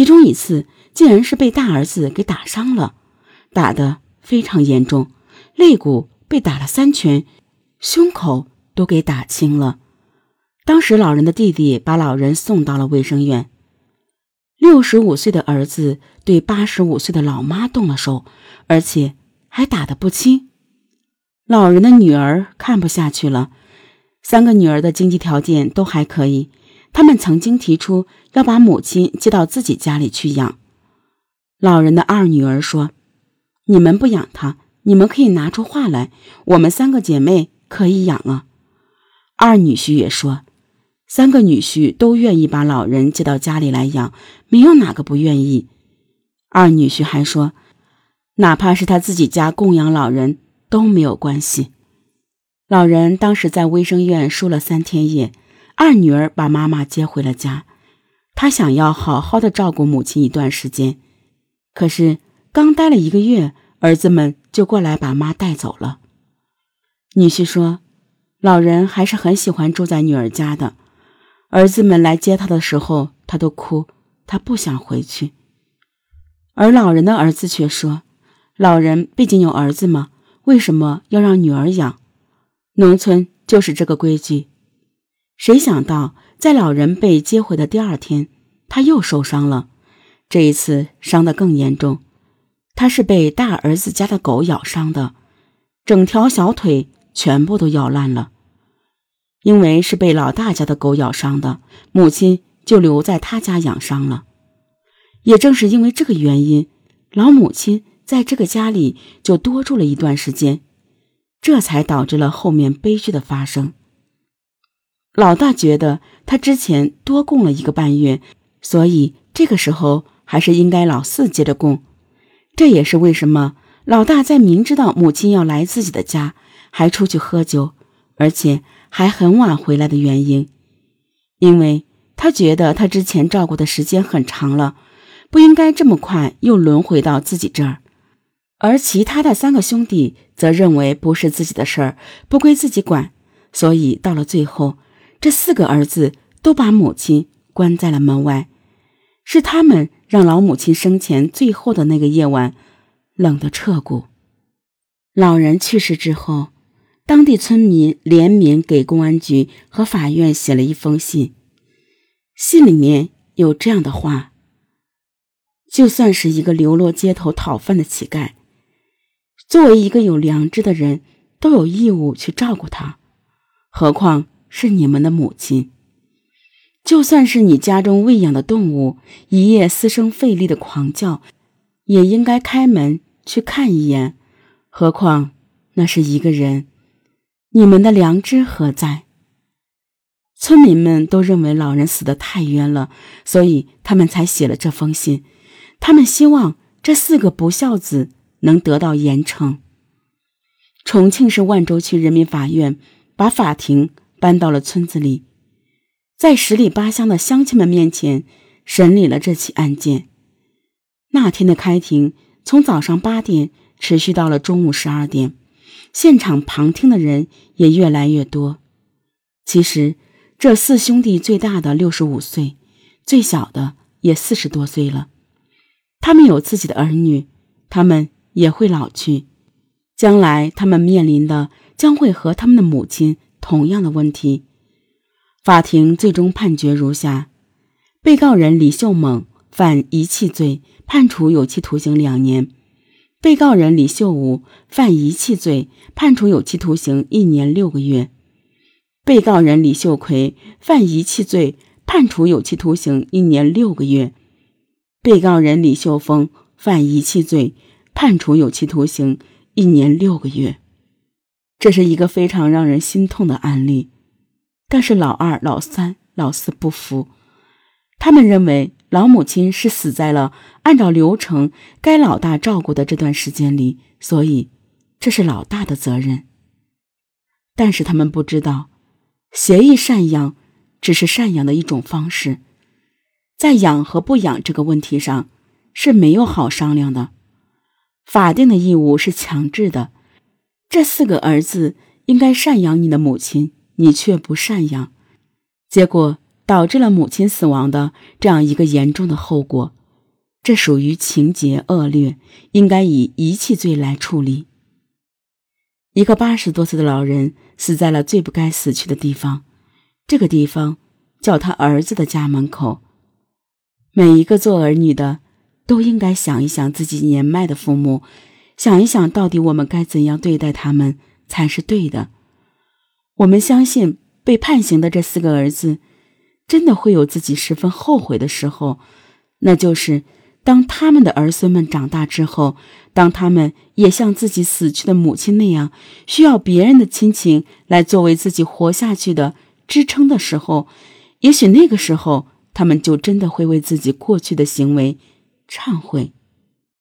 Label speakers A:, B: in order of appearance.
A: 其中一次竟然是被大儿子给打伤了，打得非常严重，肋骨被打了三拳，胸口都给打青了。当时老人的弟弟把老人送到了卫生院。六十五岁的儿子对八十五岁的老妈动了手，而且还打得不轻。老人的女儿看不下去了。三个女儿的经济条件都还可以，他们曾经提出要把母亲接到自己家里去养。老人的二女儿说：“你们不养她，你们可以拿出话来，我们三个姐妹可以养啊。”二女婿也说。三个女婿都愿意把老人接到家里来养，没有哪个不愿意。二女婿还说，哪怕是他自己家供养老人都没有关系。老人当时在卫生院输了三天液，二女儿把妈妈接回了家，她想要好好的照顾母亲一段时间。可是刚待了一个月，儿子们就过来把妈带走了。女婿说，老人还是很喜欢住在女儿家的。儿子们来接他的时候，他都哭，他不想回去。而老人的儿子却说：“老人毕竟有儿子嘛，为什么要让女儿养？农村就是这个规矩。”谁想到，在老人被接回的第二天，他又受伤了，这一次伤得更严重。他是被大儿子家的狗咬伤的，整条小腿全部都咬烂了。因为是被老大家的狗咬伤的，母亲就留在他家养伤了。也正是因为这个原因，老母亲在这个家里就多住了一段时间，这才导致了后面悲剧的发生。老大觉得他之前多供了一个半月，所以这个时候还是应该老四接着供。这也是为什么老大在明知道母亲要来自己的家，还出去喝酒，而且。还很晚回来的原因，因为他觉得他之前照顾的时间很长了，不应该这么快又轮回到自己这儿。而其他的三个兄弟则认为不是自己的事儿，不归自己管，所以到了最后，这四个儿子都把母亲关在了门外。是他们让老母亲生前最后的那个夜晚冷得彻骨。老人去世之后。当地村民联名给公安局和法院写了一封信，信里面有这样的话：就算是一个流落街头讨饭的乞丐，作为一个有良知的人，都有义务去照顾他，何况是你们的母亲？就算是你家中喂养的动物一夜嘶声费力的狂叫，也应该开门去看一眼，何况那是一个人。你们的良知何在？村民们都认为老人死得太冤了，所以他们才写了这封信。他们希望这四个不孝子能得到严惩。重庆市万州区人民法院把法庭搬到了村子里，在十里八乡的乡亲们面前审理了这起案件。那天的开庭从早上八点持续到了中午十二点。现场旁听的人也越来越多。其实，这四兄弟最大的六十五岁，最小的也四十多岁了。他们有自己的儿女，他们也会老去。将来，他们面临的将会和他们的母亲同样的问题。法庭最终判决如下：被告人李秀猛犯遗弃罪，判处有期徒刑两年。被告人李秀武犯遗弃罪，判处有期徒刑一年六个月；被告人李秀奎犯遗弃罪，判处有期徒刑一年六个月；被告人李秀峰犯遗弃罪，判处有期徒刑一年六个月。这是一个非常让人心痛的案例，但是老二、老三、老四不服，他们认为。老母亲是死在了按照流程该老大照顾的这段时间里，所以这是老大的责任。但是他们不知道，协议赡养只是赡养的一种方式，在养和不养这个问题上是没有好商量的。法定的义务是强制的，这四个儿子应该赡养你的母亲，你却不赡养，结果。导致了母亲死亡的这样一个严重的后果，这属于情节恶劣，应该以遗弃罪来处理。一个八十多岁的老人死在了最不该死去的地方，这个地方叫他儿子的家门口。每一个做儿女的都应该想一想自己年迈的父母，想一想到底我们该怎样对待他们才是对的。我们相信被判刑的这四个儿子真的会有自己十分后悔的时候，那就是当他们的儿孙们长大之后，当他们也像自己死去的母亲那样需要别人的亲情来作为自己活下去的支撑的时候，也许那个时候。他们就真的会为自己过去的行为忏悔。